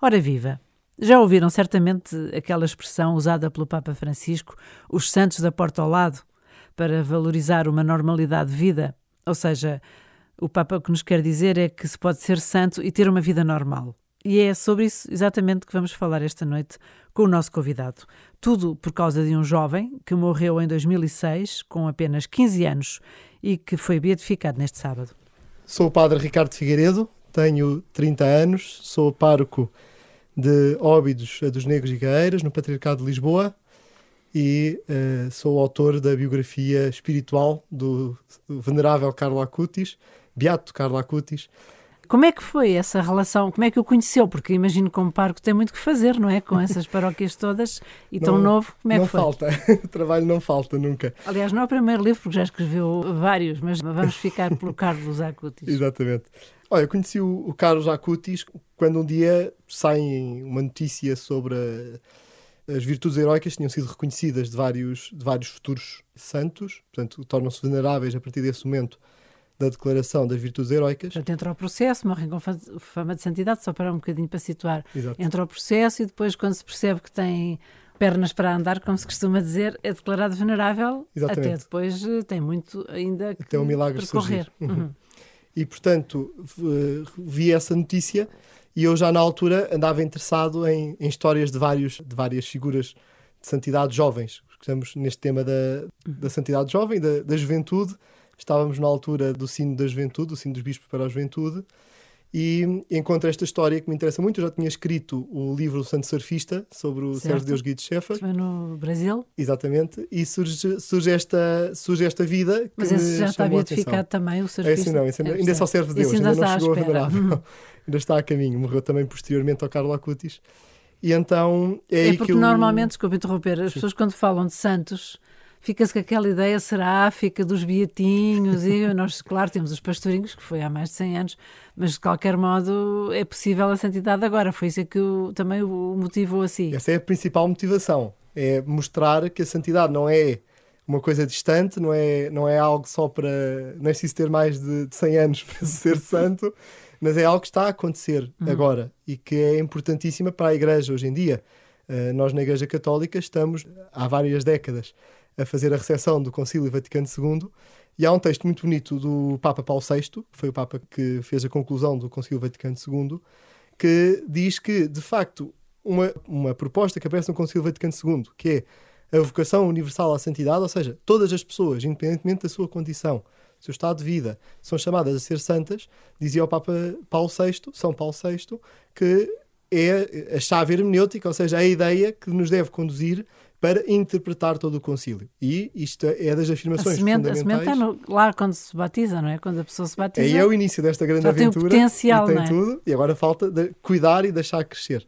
Ora viva! Já ouviram certamente aquela expressão usada pelo Papa Francisco, os santos da porta ao lado, para valorizar uma normalidade de vida? Ou seja, o Papa o que nos quer dizer é que se pode ser santo e ter uma vida normal. E é sobre isso exatamente que vamos falar esta noite com o nosso convidado. Tudo por causa de um jovem que morreu em 2006, com apenas 15 anos, e que foi beatificado neste sábado. Sou o Padre Ricardo Figueiredo, tenho 30 anos, sou pároco de Óbidos dos Negros e Gaeiras, no Patriarcado de Lisboa, e uh, sou autor da biografia espiritual do, do venerável Carlo Acutis, Beato Carlo Acutis. Como é que foi essa relação? Como é que o conheceu? Porque imagino que um parco tem muito que fazer, não é? Com essas paróquias todas e não, tão novo, como é que foi? Não falta, o trabalho não falta nunca. Aliás, não é o primeiro livro, porque já escreveu vários, mas vamos ficar pelo Carlos Acutis. Exatamente. Olha, eu conheci o, Carlos Acutis quando um dia sai uma notícia sobre a, as virtudes heroicas que tinham sido reconhecidas de vários, de vários futuros santos, portanto, tornam-se veneráveis a partir desse momento da declaração das virtudes heroicas. Portanto, entra o processo, morrem com fama de santidade, só para um bocadinho para situar. Exato. Entra o processo e depois, quando se percebe que tem pernas para andar, como se costuma dizer, é declarado venerável. Exatamente. Até depois eh, tem muito ainda que Até um milagre percorrer. Uhum. Uhum. E, portanto, vi essa notícia e eu já na altura andava interessado em, em histórias de, vários, de várias figuras de santidade jovens. Estamos neste tema da, da santidade jovem, da, da juventude. Estávamos na altura do sino da juventude, do sino dos bispos para a juventude, e encontro esta história que me interessa muito. Eu já tinha escrito o livro O Santo Surfista, sobre o certo. Sérgio Deus Guido Schaeffer. Foi no Brasil? Exatamente. E surge, surge, esta, surge esta vida Mas esse já está beatificado também, o surfista? É assim não, esse ainda, é, ainda só serve Deus, ainda, ainda não chegou a venerável. Ainda está a caminho. Morreu também posteriormente ao Carlo Acutis. E então é, é porque que eu... normalmente, desculpe interromper, as Sim. pessoas quando falam de santos fica-se com aquela ideia, será a África dos beatinhos, e nós, claro, temos os pastorinhos, que foi há mais de 100 anos, mas de qualquer modo é possível a santidade agora, foi isso que o, também o motivou assim. Essa é a principal motivação, é mostrar que a santidade não é uma coisa distante, não é, não é algo só para, não é preciso ter mais de, de 100 anos para ser santo, mas é algo que está a acontecer uhum. agora e que é importantíssima para a Igreja hoje em dia. Uh, nós na Igreja Católica estamos há várias décadas a fazer a recepção do Concílio Vaticano II. E há um texto muito bonito do Papa Paulo VI, que foi o Papa que fez a conclusão do Concílio Vaticano II, que diz que, de facto, uma, uma proposta que aparece no Concílio Vaticano II, que é a vocação universal à santidade, ou seja, todas as pessoas, independentemente da sua condição, do seu estado de vida, são chamadas a ser santas, dizia o Papa Paulo VI, São Paulo VI, que é a chave hermenêutica, ou seja, a ideia que nos deve conduzir para interpretar todo o concílio. E isto é das afirmações a semente, fundamentais. A semente está no, lá quando se batiza, não é? Quando a pessoa se batiza. Aí é o início desta grande aventura. Tem o potencial, e tem não é? tudo. E agora falta cuidar e deixar crescer.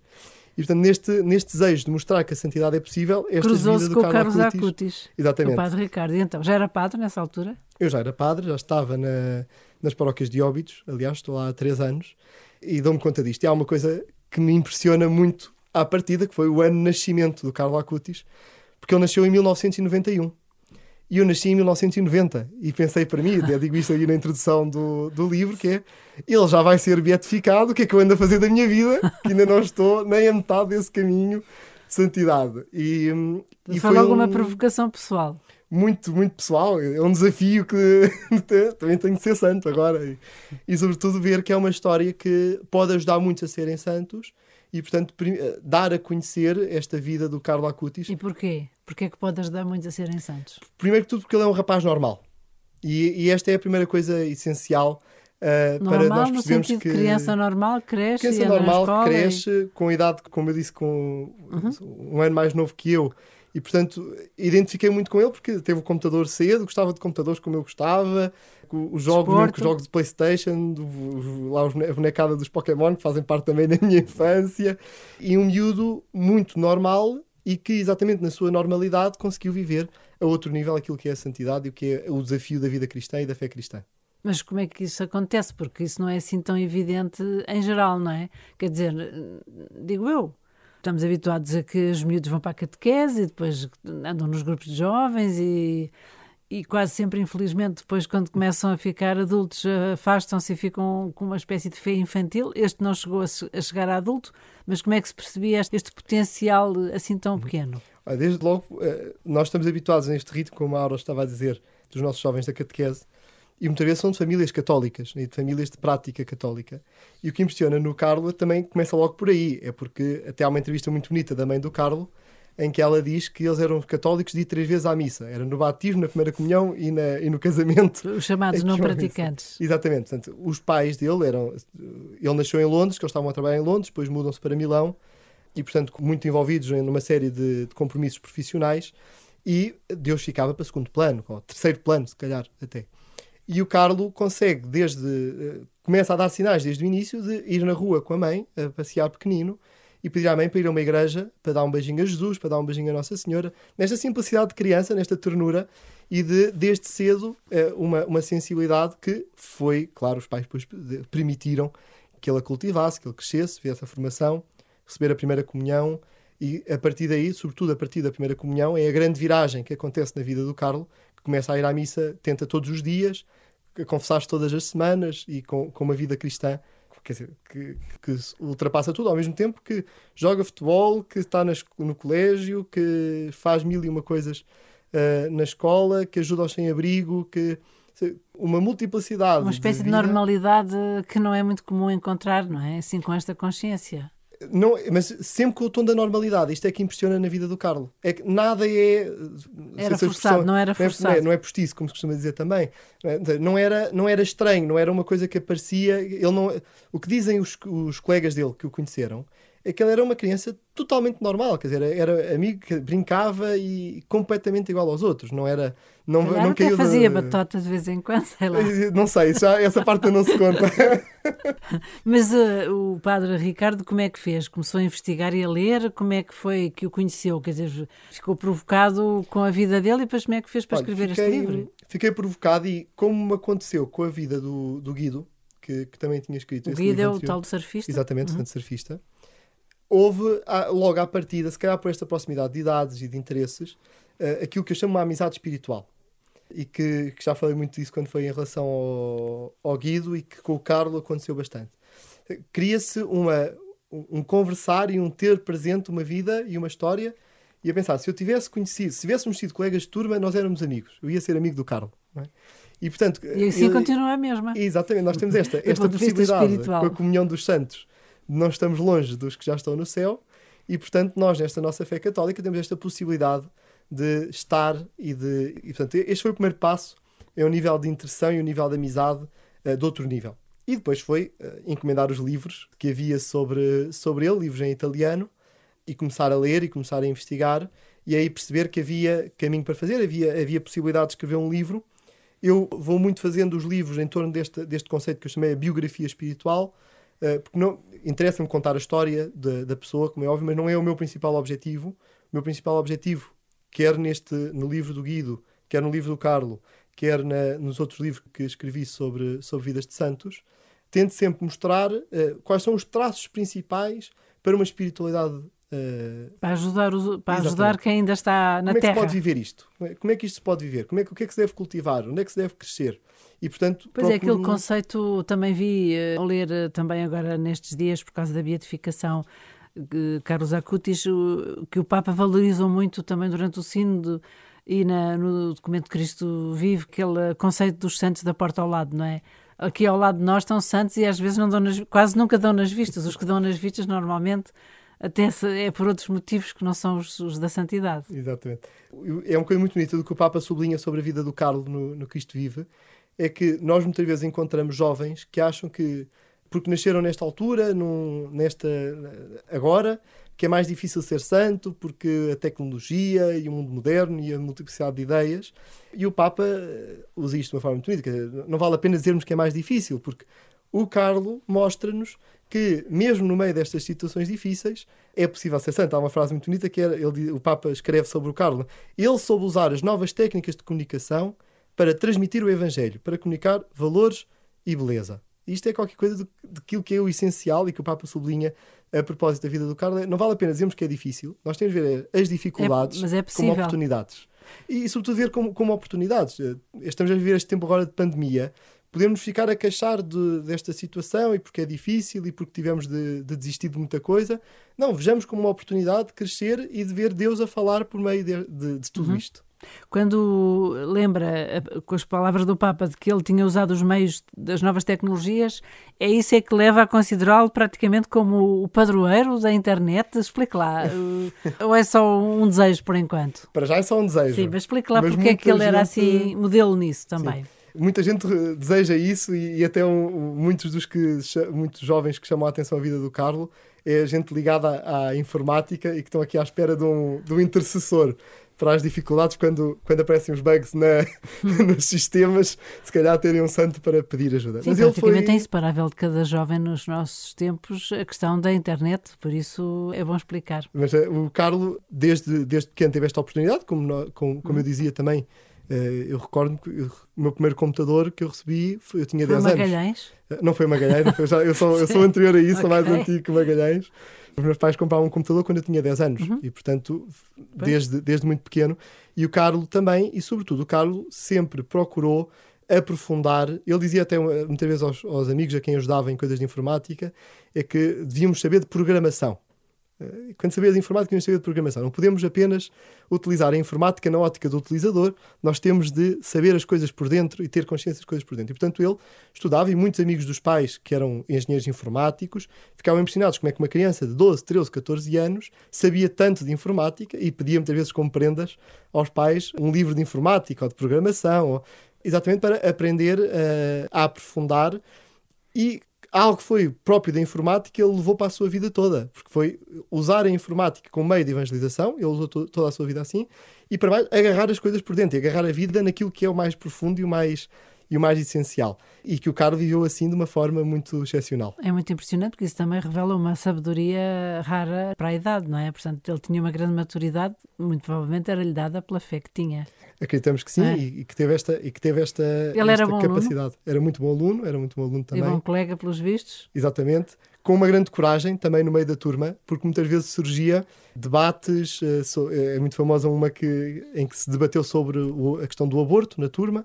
E portanto, neste, neste desejo de mostrar que a santidade é possível, esta vida com do o Carlos Acutis, Acutis. Exatamente. O padre Ricardo. E então, já era padre nessa altura? Eu já era padre, já estava na, nas paróquias de Óbidos, aliás, estou lá há três anos, e dou-me conta disto. E há uma coisa que me impressiona muito à partida, que foi o ano de nascimento do Carlos Acutis, porque ele nasceu em 1991. E eu nasci em 1990 e pensei para mim, até digo isto aí na introdução do, do livro, que é ele já vai ser beatificado, o que é que eu ando a fazer da minha vida? Que ainda não estou nem a metade desse caminho de santidade. E, hum, e foi alguma um... provocação pessoal? Muito, muito pessoal. É um desafio que também tenho de ser santo agora. E, e, sobretudo, ver que é uma história que pode ajudar muitos a serem santos e, portanto, eh, dar a conhecer esta vida do Carlo Acutis. E porquê? Porquê é que pode ajudar muito a serem santos? Primeiro que tudo porque ele é um rapaz normal. E, e esta é a primeira coisa essencial uh, normal, para nós percebermos que... criança normal cresce Criança normal cresce e... com idade, como eu disse, com uhum. um ano mais novo que eu. E, portanto, identifiquei muito com ele porque teve o computador cedo, gostava de computadores como eu gostava, os jogos, os jogos de Playstation, lá a bonecada dos Pokémon, que fazem parte também da minha infância, e um miúdo muito normal e que exatamente na sua normalidade conseguiu viver a outro nível aquilo que é a santidade e o que é o desafio da vida cristã e da fé cristã. Mas como é que isso acontece? Porque isso não é assim tão evidente em geral, não é? Quer dizer, digo eu, estamos habituados a que os miúdos vão para a catequese e depois andam nos grupos de jovens e e quase sempre, infelizmente, depois, quando começam a ficar adultos, afastam-se e ficam com uma espécie de fé infantil. Este não chegou a, chegar a adulto, mas como é que se percebia este, este potencial assim tão pequeno? Desde logo, eh, nós estamos habituados neste ritmo, como a Aura estava a dizer, dos nossos jovens da catequese, e muitas vezes são de famílias católicas, né, de famílias de prática católica. E o que impressiona no Carlo também começa logo por aí, é porque até há uma entrevista muito bonita da mãe do Carlo, em que ela diz que eles eram católicos de ir três vezes à missa. Era no batismo, na primeira comunhão e, na, e no casamento. Os chamados não praticantes. Exatamente. Portanto, os pais dele eram... Ele nasceu em Londres, que eles estavam a trabalhar em Londres, depois mudam-se para Milão e, portanto, muito envolvidos numa série de, de compromissos profissionais e Deus ficava para segundo plano, ou terceiro plano, se calhar, até. E o Carlo consegue, desde... Eh, começa a dar sinais desde o início de ir na rua com a mãe, a passear pequenino, e pedir à mãe para ir a uma igreja para dar um beijinho a Jesus, para dar um beijinho a Nossa Senhora, nesta simplicidade de criança, nesta ternura e de, desde cedo, eh, uma, uma sensibilidade que foi, claro, os pais depois permitiram que ele a cultivasse, que ele crescesse, fizesse a formação, receber a primeira comunhão e a partir daí, sobretudo a partir da primeira comunhão, é a grande viragem que acontece na vida do Carlo, começa a ir à missa, tenta todos os dias, a confessar-se todas as semanas e com, com uma vida cristã quer dizer, que, que, ultrapassa tudo, ao mesmo tempo que joga futebol, que está nas, no colégio, que faz mil e uma coisas uh, na escola, que ajuda aos sem-abrigo, que uma multiplicidade. Uma espécie de, de, normalidade que não é muito comum encontrar, não é? Assim, com esta consciência. Não, mas sempre com o tom da normalidade. Isto é que impressiona na vida do Carlos. É que nada é. Era forçado, não era forçado. Não é, não é postiço, como se costuma dizer também. Não era, não era estranho, não era uma coisa que aparecia. Ele não, o que dizem os, os colegas dele que o conheceram é que ele era uma criança totalmente normal, quer dizer, era amigo brincava e completamente igual aos outros, não era não, Calhar não caiu fazia de... batota de vez em quando, sei lá. Não sei, já, essa parte não se conta. Mas uh, o padre Ricardo como é que fez? Começou a investigar e a ler? Como é que foi que o conheceu? Quer dizer, ficou provocado com a vida dele e depois como é que fez para Olha, escrever fiquei, este livro? Fiquei provocado e como aconteceu com a vida do, do Guido, que, que também tinha escrito o Guido é o tal do surfista? Exatamente, uhum. surfista houve, logo à partida, se calhar por esta proximidade de idades e de interesses, uh, aquilo que eu chamo uma amizade espiritual. E que, que, já falei muito disso quando foi em relação ao, ao Guido e que com o Carlo aconteceu bastante. Cria-se uma, um conversar e um ter presente uma vida e uma história e a pensar, se eu tivesse conhecido, se tivéssemos sido colegas de turma, nós éramos amigos. Eu ia ser amigo do Carlo. É? E, portanto, e assim eu, continua a mesma. Exatamente, nós temos esta, esta possibilidade com a comunhão dos santos não estamos longe dos que já estão no céu e, portanto, nós, nesta nossa fé católica, temos esta possibilidade de estar e de. E, portanto, este foi o primeiro passo, é o nível de intercessão e o nível de amizade uh, de outro nível. E depois foi uh, encomendar os livros que havia sobre, sobre ele, livros em italiano, e começar a ler e começar a investigar, e aí perceber que havia caminho para fazer, havia, havia possibilidade de escrever um livro. Eu vou muito fazendo os livros em torno deste, deste conceito que eu chamei a biografia espiritual, porque não, interessa-me contar a história da, da pessoa, como é óbvio, mas não é o meu principal objetivo. O meu principal objetivo, quer neste, no livro do Guido, quer no livro do Carlo, quer na, nos outros livros que escrevi sobre, sobre vidas de santos, tento sempre mostrar uh, quais são os traços principais para uma espiritualidade Uh, para ajudar, os, para ajudar quem ainda está na Terra. Como é que se pode viver isto? Como é que isto se pode viver? Como é que, o que é que se deve cultivar? Onde é que se deve crescer? E, portanto, pois é, aquele conceito também vi uh, ler uh, também agora nestes dias, por causa da beatificação, uh, Carlos Acutis, que o Papa valorizou muito também durante o sínodo e na, no documento Cristo Vive, aquele conceito dos santos da porta ao lado, não é? Aqui ao lado de nós estão santos e às vezes não dão nas, quase nunca dão nas vistas. Os que dão nas vistas normalmente até é por outros motivos que não são os, os, da santidade. Exatamente. É uma coisa muito bonita do que o Papa sublinha sobre a vida do Carlos no, no Cristo Vive, é que nós muitas vezes encontramos jovens que acham que, porque nasceram nesta altura, num, nesta agora, que é mais difícil ser santo, porque a tecnologia e o mundo moderno e a multiplicidade de ideias. E o Papa eh, usa isto de uma forma muito bonita. Não vale a pena dizermos que é mais difícil, porque o Carlo mostra-nos que, mesmo no meio destas situações difíceis, é possível ser santo. Há uma frase muito bonita que era, ele, o Papa escreve sobre o Carlo. Ele soube usar as novas técnicas de comunicação para transmitir o Evangelho, para comunicar valores e beleza. Isto é qualquer coisa daquilo que é o essencial e que o Papa sublinha a propósito da vida do Carlos. Não vale a pena dizermos que é difícil. Nós temos de ver as dificuldades é, é como oportunidades. E, sobretudo, ver como, como oportunidades. Estamos a viver este tempo agora de pandemia. Podemos ficar a queixar de, desta situação e porque é difícil e porque tivemos de, de, desistir de muita coisa. Não, vejamos como uma oportunidade de crescer e de ver Deus a falar por meio de, de, tudo uhum. isto. Quando lembra, com as palavras do Papa, de que ele tinha usado os meios das novas tecnologias, é isso é que leva a considerá-lo praticamente como o padroeiro da internet? Explique lá. Ou é só um desejo por enquanto? Para já é só um desejo. Sim, mas explique lá mas porque é que ele gente... era assim modelo nisso também. Sim muita gente deseja isso e, e até um, muitos dos que muitos jovens que chamam a atenção à vida do Carlo é gente ligada à, à informática e que estão aqui à espera de um, de um intercessor para as dificuldades quando, quando aparecem os bugs na, nos sistemas, se calhar terem um santo para pedir ajuda. Sim, Mas praticamente foi... é inseparável de cada jovem nos nossos tempos a questão da internet, por isso é bom explicar. Mas uh, o Carlo, desde, desde pequeno, teve esta oportunidade, como, como, como hum. eu dizia também, eu recordo que o meu primeiro computador que eu recebi, eu tinha foi 10 Magalhães? anos. Uh, não foi Magalhães, não foi, já, eu, sou, eu sou anterior a isso, okay. sou mais antigo que Magalhães. Os meus pais compravam um computador quando eu tinha 10 anos uhum. e, portanto, desde, desde muito pequeno. E o Carlos também, e sobretudo o Carlos sempre procurou aprofundar. Ele dizia até muitas vezes aos, aos amigos a quem ajudava em coisas de informática é que devíamos saber de programação. Eh, quando saber de informática, temos saber de programação. Não podemos apenas utilizar a informática na ótica do utilizador, nós temos de saber as coisas por dentro e ter consciência das coisas por dentro. E, portanto, ele estudava e muitos amigos dos pais, que eram engenheiros informáticos, ficavam impressionados como é que uma criança de 12, 13, 14 anos sabia tanto de informática e pedia muitas vezes como prendas aos pais um livro de informática ou de programação, ou, exatamente para aprender uh, a aprofundar e algo que foi próprio da informática, ele levou para a sua vida toda, porque foi usar a informática como meio de evangelização, ele usou to toda a sua vida assim, e para mais, agarrar as coisas por dentro, e agarrar a vida naquilo que é o mais profundo e o mais e o mais essencial. E que o Carlos viveu assim de uma forma muito excepcional. É muito impressionante porque isso também revela uma sabedoria rara para a idade, não é? Portanto, ele tinha uma grande maturidade, muito provavelmente era-lhe dada pela fé que tinha. Acreditamos que sim é. e, e, que teve esta, e que teve esta, ele esta era capacidade. Aluno? Era muito bom aluno, era muito bom aluno também. E bom colega, pelos vistos. Exatamente. Com uma grande coragem também no meio da turma, porque muitas vezes surgia debates. Eh, é muito famosa uma que, em que se debateu sobre a questão do aborto na turma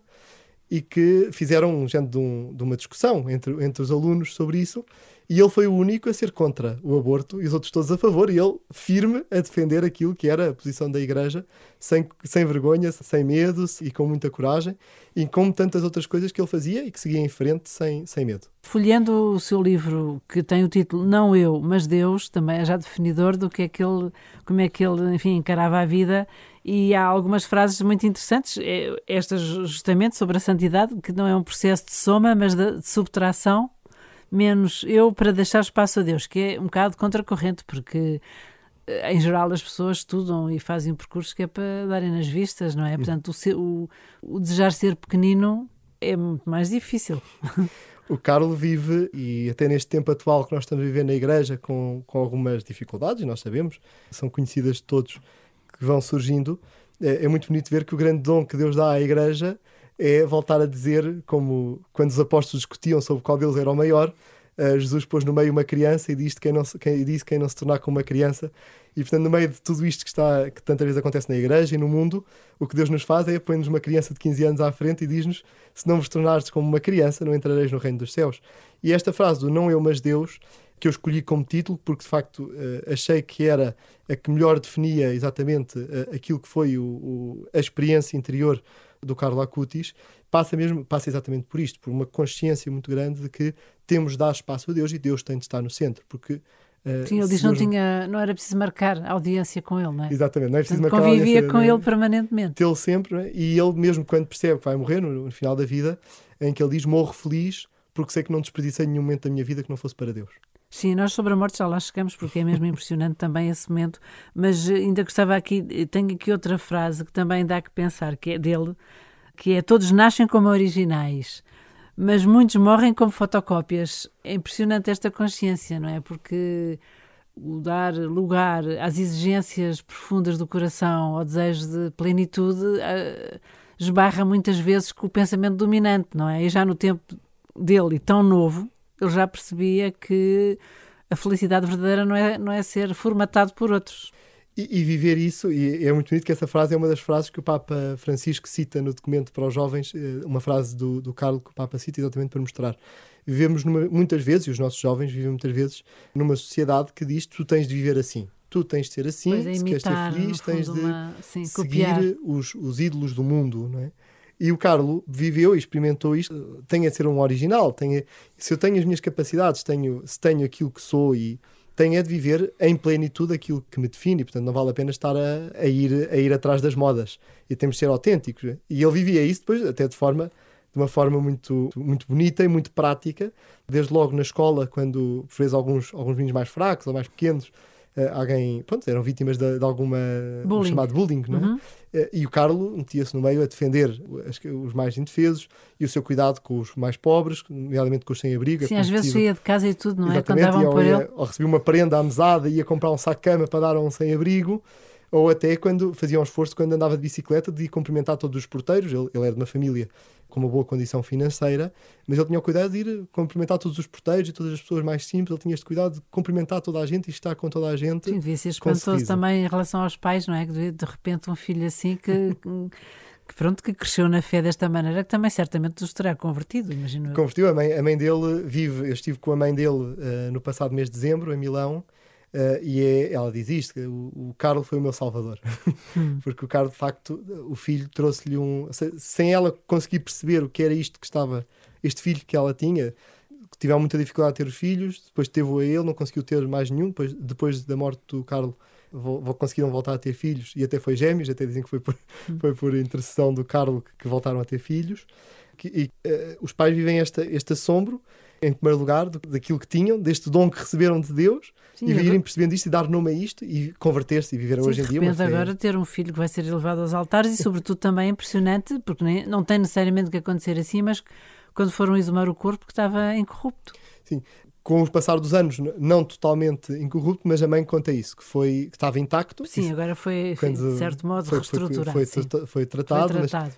e que fizeram um género de, um, de, uma discussão entre, entre os alunos sobre isso. E ele foi o único a ser contra o aborto e os outros todos a favor, e ele firme a defender aquilo que era a posição da Igreja, sem, sem vergonha, sem medo e com muita coragem, e como tantas outras coisas que ele fazia e que seguia em frente sem, sem medo. Folhando o seu livro, que tem o título Não Eu, mas Deus, também é já definidor do que é que ele, como é que ele, enfim, encarava a vida. E há algumas frases muito interessantes, é, estas justamente sobre a santidade, que não é um processo de soma, mas de, de subtração, menos eu para deixar espaço a Deus, que é um bocado contracorrente, porque eh, em geral as pessoas estudam e fazem um percurso que é para darem nas vistas, não é? Portanto, o, ser, o, o desejar ser pequenino é muito mais difícil. o Carlos vive, e até neste tempo atual que nós estamos a viver na igreja, com, com algumas dificuldades, nós sabemos, são conhecidas de todos, que vão surgindo, é, é, muito bonito ver que o grande dom que Deus dá à Igreja é voltar a dizer, como quando os apóstolos discutiam sobre qual deles era o maior, uh, Jesus pôs no meio uma criança e disse quem não, se, quem, disse quem não se tornar como uma criança. E portanto, no meio de tudo isto que, está, que tantas vezes acontece na Igreja e no mundo, o que Deus nos faz é pôr-nos uma criança de 15 anos à frente e diz-nos: Se não vos tornares como uma criança, não entrareis no reino dos céus. E esta frase do não eu, mas Deus que eu escolhi como título, porque de facto uh, achei que era a que melhor definia exatamente uh, aquilo que foi o, o, a experiência interior do Carlo Acutis, passa mesmo, passa exatamente por isto, por uma consciência muito grande de que temos de dar espaço a Deus e Deus tem de estar no centro, porque Uh, Sim, ele diz que não, tinha, não era preciso marcar audiência com ele, não é? Exatamente, não é preciso marcar Convivia audiência, com ele permanentemente. Tê-lo sempre, é? e ele mesmo quando percebe que vai morrer no, no, final da vida, em que ele diz: Morro feliz porque sei que não desperdicei nenhum momento da minha vida que não fosse para Deus. Sim, nós sobre a morte já lá chegamos porque é mesmo impressionante também esse momento, mas eh, ainda gostava aqui, eh, tenho aqui outra frase que também dá que pensar, que é dele, que é todos nascem como originais, mas muitos morrem como fotocópias. É impressionante esta consciência, não é? Porque o dar lugar às exigências profundas do coração, ao desejo de plenitude, uh, esbarra muitas vezes com o pensamento dominante, não é? E já no tempo dele, tão novo, ele já percebia que a felicidade verdadeira não é, não é ser formatado por outros. e, e, viver isso, e é muito bonito que essa frase é uma das frases que o Papa Francisco cita no documento para os jovens, eh, uma frase do, do Carlo que o Papa cita exatamente para mostrar. Vivemos numa, muitas vezes, e os nossos jovens vivem muitas vezes, numa sociedade que diz tu tens de viver assim. Tu tens de ser assim, é, se queres ser feliz, tens de uma, sim, seguir os, os ídolos do mundo, não é? E o Carlo viveu e experimentou isto. Tem a ser um original. Tem se eu tenho as minhas capacidades, tenho, se tenho aquilo que sou e tenho é de viver em plenitude aquilo que me define. Portanto, não vale a pena estar a, a, ir, a ir atrás das modas. E temos de ser autênticos. E ele vivia isso depois, até de forma de uma forma muito, muito bonita e muito prática, desde logo na escola, quando fez alguns, alguns meninos mais fracos ou mais pequenos, alguém, pronto, eram vítimas de, de alguma bullying. chamado bullying, não é? Uhum. Uh, e o Carlo metia-se no meio a defender os mais indefesos e o seu cuidado com os mais pobres, nomeadamente com os sem-abrigo. Sim, às vezes saía de casa e tudo, não é? Exatamente, davam por ele. Ou recebia uma prenda à mesada e ia comprar um saco de cama para dar a um sem-abrigo ou até quando fazia um esforço quando andava de bicicleta de cumprimentar todos os porteiros. Ele, ele, era de uma família com uma boa condição financeira, mas ele tinha o cuidado de ir cumprimentar todos os porteiros e todas as pessoas mais simples. Ele tinha este cuidado de cumprimentar toda a gente e estar com toda a gente. Sim, devia ser espantoso também em relação aos pais, não é? Que de repente um filho assim que. que pronto, que cresceu na fé desta maneira, que também certamente os terá convertido, imagino. Convertiu, a mãe, a mãe dele vive, eu estive com a mãe dele uh, no passado mês de dezembro, em Milão, Uh, e é, ela diz isto: o, o Carlos foi o meu salvador. Hum. Porque o Carlos, de facto, o filho trouxe-lhe um. Sem ela conseguir perceber o que era isto que estava, este filho que ela tinha, tiveram muita dificuldade a ter os filhos, depois teve-o a ele, não conseguiu ter mais nenhum. Depois, depois da morte do Carlos, conseguiram voltar a ter filhos e até foi gêmeos. Até dizem que foi por, hum. foi por intercessão do Carlos que, que voltaram a ter filhos. Que, e uh, os pais vivem esta, este assombro em primeiro lugar, do, daquilo que tinham, deste dom que receberam de Deus, Sim, e agora... irem percebendo isto e dar nome a isto e converter-se e viver Sim, hoje em dia. Mas agora ter um filho que vai ser elevado aos altares e, sobretudo, também é impressionante, porque nem, não tem necessariamente que acontecer assim, mas quando foram exumar o corpo que estava incorrupto. Sim, com o passar dos anos, não totalmente incorrupto, mas a mãe conta isso, que foi que estava intacto. Sim, agora foi, de certo modo, foi, reestruturado. Foi, foi, foi, foi tratado,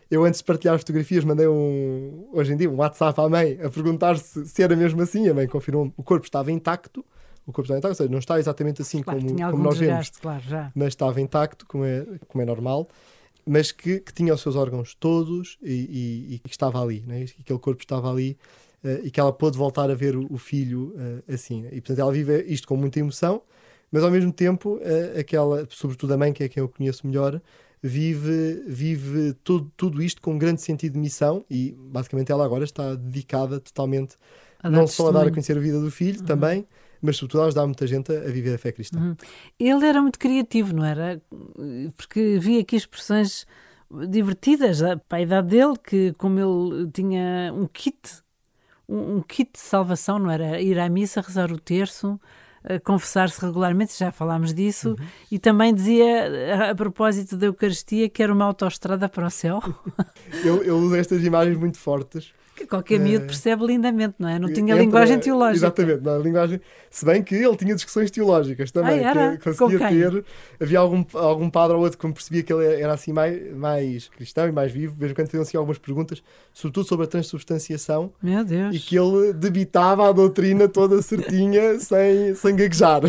eu antes de partilhar fotografias mandei um, hoje em dia, um WhatsApp à mãe a perguntar se, se era mesmo assim. A mãe confirmou o corpo estava intacto, o corpo estava intacto, ou seja, não está exatamente assim claro, como, como nós vemos, claro, mas estava intacto, como é, como é normal, mas que, que tinha os seus órgãos todos e, e, e que estava ali, né? e que aquele corpo estava ali e que ela pôde voltar a ver o, o filho uh, assim. E portanto ela vive isto com muita emoção, mas ao mesmo tempo, uh, aquela, sobretudo a mãe, que é quem eu conheço melhor, vive, vive tudo, tudo isto com um grande sentido de missão e basicamente ela agora está dedicada totalmente não só a dar a conhecer a vida do filho uhum. também, mas sobretudo a ajudar muita gente a viver a fé cristã. Uhum. Ele era muito criativo, não era? Porque vi aqui expressões divertidas para a idade dele, que como ele tinha um kit um, um kit de salvação, não era? Ir à missa, rezar o terço, confessar-se regularmente, já falámos disso, uhum. e também dizia, a propósito da Eucaristia, que era uma autoestrada para o céu. eu, eu uso estas imagens muito fortes que qualquer miúdo é. percebe lindamente, não é? Não tinha Entra, linguagem teológica. Exatamente, não, linguagem. Se bem que ele tinha discussões teológicas também, ah, que conseguia ter. Havia algum, algum padre ou outro que me percebia que ele era assim mais, mais cristão e mais vivo, mesmo quando faziam assim algumas perguntas, sobretudo sobre a transubstanciação. Meu Deus. E que ele debitava a doutrina toda certinha, sem, sem gaguejar.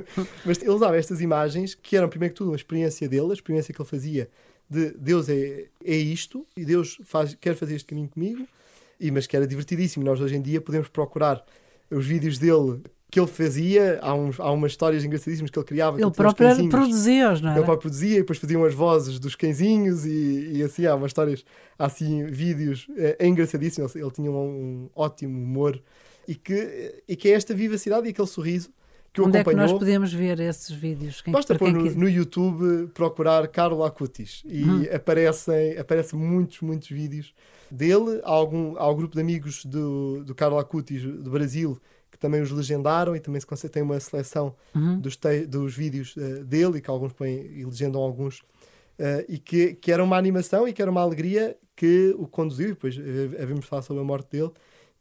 Mas ele usava estas imagens que eram, primeiro que tudo, uma experiência dele, a experiência que ele fazia de Deus é, é isto e Deus faz, quer fazer este caminho comigo e, mas que era divertidíssimo. Nós hoje em dia podemos procurar os vídeos dele que ele fazia, há, uns, há umas histórias engraçadíssimas que ele criava. Ele próprio produzia-os, não é? Ele próprio produzia e depois faziam as vozes dos cãezinhos e, e assim, há umas histórias, há assim, vídeos, é, é engraçadíssimo, ele, ele tinha um, um, ótimo humor e que, e que é esta vivacidade e aquele sorriso que o Onde acompanhou. é que nós podemos ver esses vídeos? Quem, Basta pôr no, no, YouTube, procurar Carlo Acutis e hum. aparecem, aparecem muitos, muitos vídeos dele, há, algum, há um grupo de amigos do, do Carlo Acutis do Brasil que também os legendaram e também se tem uma seleção uhum. dos, te, dos vídeos uh, dele e que alguns põem e legendam alguns uh, e que, que era uma animação e que era uma alegria que o conduziu, e depois uh, havemos falar sobre a morte dele,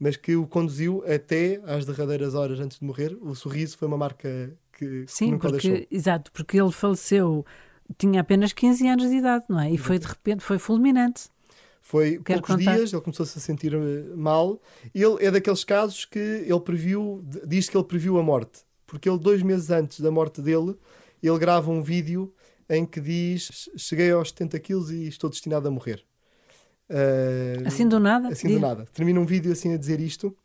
mas que o conduziu até às derradeiras horas antes de morrer. O sorriso foi uma marca que, Sim, que nunca porque, deixou. Exato, porque ele faleceu, tinha apenas 15 anos de idade, não é? E foi de repente, foi fulminante. Foi Quero poucos contar. dias, ele começou-se a sentir eh, mal. Ele é daqueles casos que ele previu, diz que ele previu a morte. Porque ele, dois meses antes da morte dele, ele grava um vídeo em que diz: Cheguei aos 70 quilos e estou destinado a morrer. Uh, assim do nada? Assim do nada. Termina um vídeo assim a dizer isto.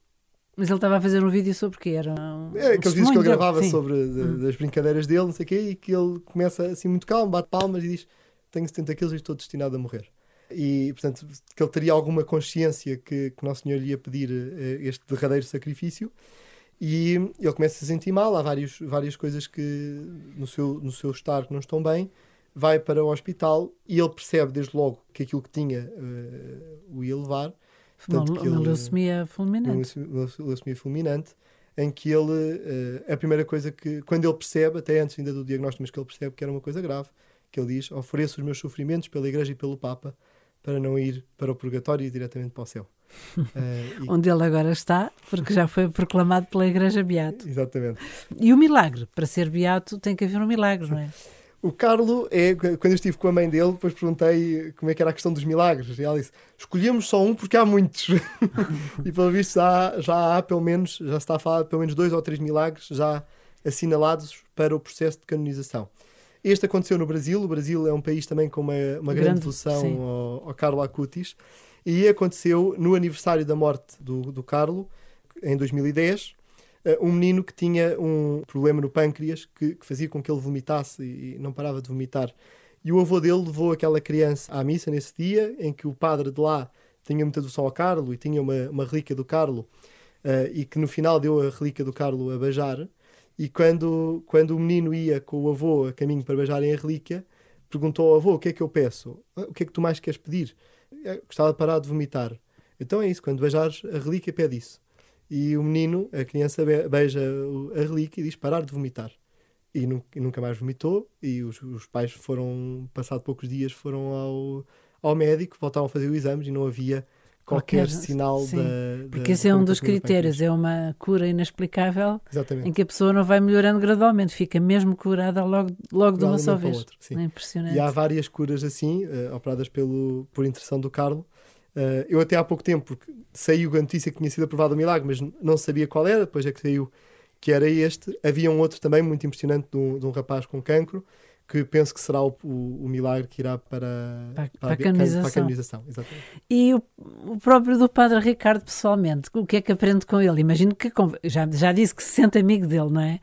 Mas ele estava a fazer um vídeo sobre o que era? Um, é, aqueles vídeos que ele gravava Sim. sobre de, hum. das brincadeiras dele, não sei o quê, e que ele começa assim muito calmo, bate palmas e diz: Tenho 70 quilos e estou destinado a morrer. E, portanto, que ele teria alguma consciência que, que Nosso Senhor lhe ia pedir uh, este derradeiro sacrifício. E ele começa a se sentir mal, há vários, várias coisas que no seu, no seu estar não estão bem, vai para o hospital e ele percebe desde logo que aquilo que tinha uh, o ia levar. Portanto, uma, uma leucemia fulminante. Uma leucemia fulminante, em que ele, uh, a primeira coisa que, quando ele percebe, até antes ainda do diagnóstico, mas que ele percebe que era uma coisa grave, que ele diz: Ofereço os meus sofrimentos pela Igreja e pelo Papa para não ir para o purgatório e diretamente para o céu. Uh, e... Onde ele agora está, porque já foi proclamado pela Igreja Beato. Exatamente. E o milagre, para ser Beato, tem que haver um milagre, não é? O Carlo, é, quando eu estive com a mãe dele, depois perguntei como é que era a questão dos milagres. E ela disse: escolhemos só um porque há muitos. e pelo visto já, já há pelo menos, já se está a falar de pelo menos dois ou três milagres já assinalados para o processo de canonização. Este aconteceu no Brasil. O Brasil é um país também com uma, uma grande, grande devoção ao, ao Carlo Acutis. E aconteceu no aniversário da morte do, do Carlo, em 2010 uh, um menino que tinha um problema no pâncreas que, que, fazia com que ele vomitasse e, e não parava de vomitar. E o avô dele levou aquela criança à missa nesse dia, em que o padre de lá tinha muita devoção ao Carlo e tinha uma, uma relíquia do Carlo, uh, e que no final deu a relíquia do Carlo a beijar. E quando, quando o menino ia com o avô a caminho para beijarem a relíquia, perguntou ao avô: O que é que eu peço? Ah, o que é que tu mais queres pedir? Gostava de parar de vomitar. Então é isso, quando beijares a relíquia, pede isso. E o menino, a criança, beija a relíquia e diz parar de vomitar. E, nunca mais vomitou. E os, os pais foram, passado poucos dias, foram ao, ao médico, voltaram a fazer os exames e não havia qualquer, qualquer sinal sim, da, Porque esse é um dos critérios, é uma cura inexplicável Exatamente. em que a pessoa não vai melhorando gradualmente, fica mesmo curada logo, logo de uma só vez. Outro, é impressionante. E há várias curas assim, uh, operadas pelo, por intercessão do Carlo, Uh, eu até há pouco tempo, porque saiu a notícia que tinha sido aprovado o milagre, mas não sabia qual era, depois é que saiu que era este. Havia um outro também muito impressionante de um, de um rapaz com cancro, que penso que será o, o, o milagre que irá para, para, para, para, a, canonização. Para a canonização e o, o, próprio do Padre Ricardo, pessoalmente, o que é que aprende com ele? Imagino que, já, já disse que se sente amigo dele, não é?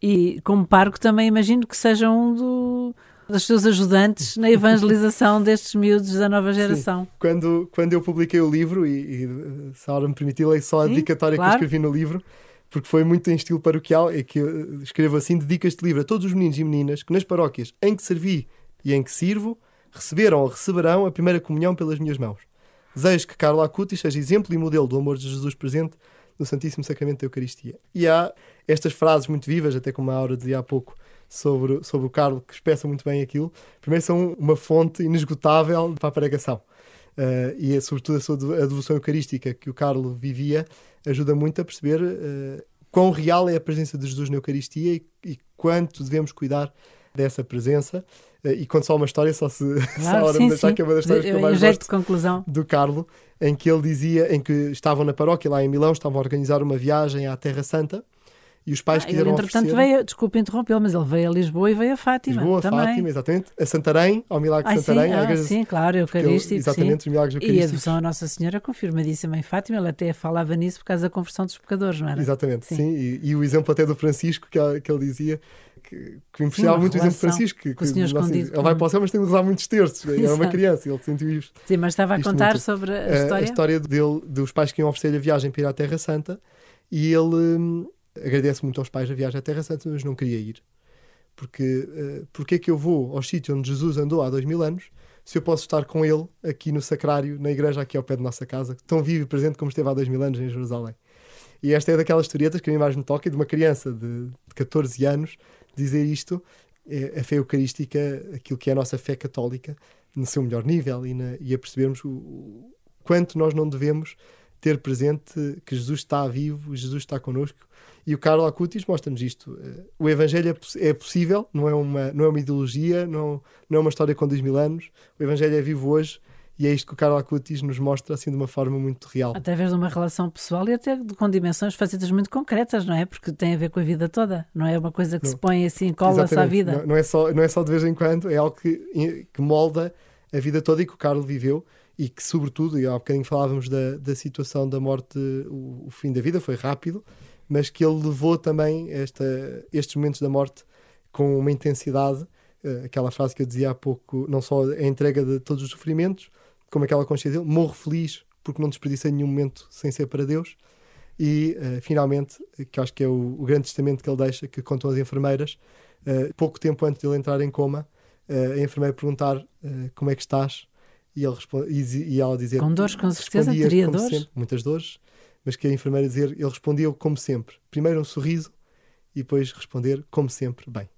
E como parco também imagino que seja um do dos seus ajudantes na evangelização destes miúdos da nova geração. Sim. Quando, quando eu publiquei o livro, e, e se a hora me permitir, leio só a Sim, dedicatória claro. que eu escrevi no livro, porque foi muito em estilo paroquial, é que eu escrevo assim: dedico este livro a todos os meninos e meninas que nas paróquias em que servi e em que sirvo receberam ou receberão a primeira comunhão pelas minhas mãos. Desejo que Carlo Acutis seja exemplo e modelo do amor de Jesus presente no Santíssimo Sacramento da Eucaristia. E há estas frases muito vivas, até como a Aura dizia há pouco, sobre, sobre o Carlos, que expressa muito bem aquilo. Primeiro, são uma fonte inesgotável para a pregação. Uh, e, sobretudo, a, sua, a devoção eucarística que o Carlos vivia ajuda muito a perceber uh, quão real é a presença de Jesus na Eucaristia e, e quanto devemos cuidar dessa presença. Uh, e conto só uma história, só se claro, sim, deixar sim. que é uma das histórias de, que eu mais gosto de conclusão. do Carlo, em que ele dizia, em que estavam na paróquia lá em Milão, estavam a organizar uma viagem à Terra Santa e os pais ah, quiseram ele, entretanto, oferecer... veio, desculpe interrompê-lo, mas ele veio a Lisboa e veio a Fátima. Lisboa, também. Fátima, exatamente. A Santarém, ao Milagre de Santarém. Sim, ah, igreja... sim claro, Eucarístico. exatamente, sim. os Milagres Eucarísticos. E a devoção à Nossa Senhora confirmadíssima em Fátima, ele até falava nisso por causa da conversão dos pecadores, não era? Exatamente, sim. sim. E, e, o exemplo até do Francisco, que, que ele dizia, que, que me impressionava muito o exemplo de Francisco. Que, que, nossa, ele vai para o céu, mas tem de usar muitos terços. Era uma criança, ele sentiu isto. Sim, mas estava a contar muito. sobre a história. A, história dele, dos pais que iam oferecer a viagem para ir à Terra Santa e ele hum, agradece muito aos pais a viagem à Terra Santa, mas não queria ir. Porque, uh, porque é que eu vou ao sítio onde Jesus andou há dois mil anos se eu posso estar com ele aqui no sacrário, na igreja aqui ao pé de nossa casa, tão vivo e presente como esteve há dois mil anos em Jerusalém? E esta é daquelas historietas que a mim mais me toca, de uma criança de, de 14 anos dizer isto, é, a fé eucarística, aquilo que é a nossa fé católica, no seu melhor nível e, na, e a percebermos o, o quanto nós não devemos ter presente que Jesus está vivo, Jesus está connosco. E o Carlo Acutis mostra-nos isto. Eh, o Evangelho é, é, possível, não é, uma, não é uma ideologia, não, não é uma história com dois mil anos. O Evangelho é vivo hoje E é isto que o Carlo Acutis nos mostra assim de uma forma muito real. Através de uma relação pessoal e até com dimensões facetas muito concretas, não é? Porque tem a ver com a vida toda, não é uma coisa que não. se põe assim, cola-se à vida. Não, não, é só, não é só de vez em quando, é algo que, que molda a vida toda e que o Carlo viveu e que, sobretudo, e há um bocadinho falávamos da, da situação da morte, o, o, fim da vida foi rápido, mas que ele levou também esta, estes momentos da morte com uma intensidade, eh, aquela frase que eu dizia há pouco, não só a entrega de todos os sofrimentos, como aquela consciência dele, morro feliz porque não desperdicei nenhum momento sem ser para Deus. E, uh, finalmente, que acho que é o, o, grande testamento que ele deixa, que contam as enfermeiras, uh, pouco tempo antes de ele entrar em coma, uh, a enfermeira perguntar como é que estás, e, ele responde, e, e ela dizer... Com dores, com certeza, teria dores. Sempre, muitas dores, mas que a enfermeira dizer, ele respondia como sempre. Primeiro um sorriso e depois responder como sempre, bem.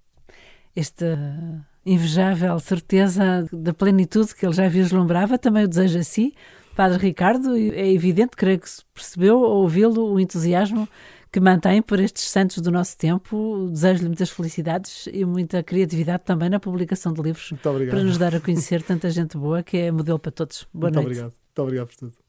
Esta invejável certeza da plenitude que ele já vislumbrava, também o deseja a si. Padre Ricardo, é evidente, creio que se percebeu ao ouvi-lo o entusiasmo que mantém por estes santos do nosso tempo. Desejo-lhe muitas felicidades e muita criatividade também na publicação de livros para nos dar a conhecer tanta gente boa que é modelo para todos. Boa Muito noite. obrigado. Muito obrigado por tudo.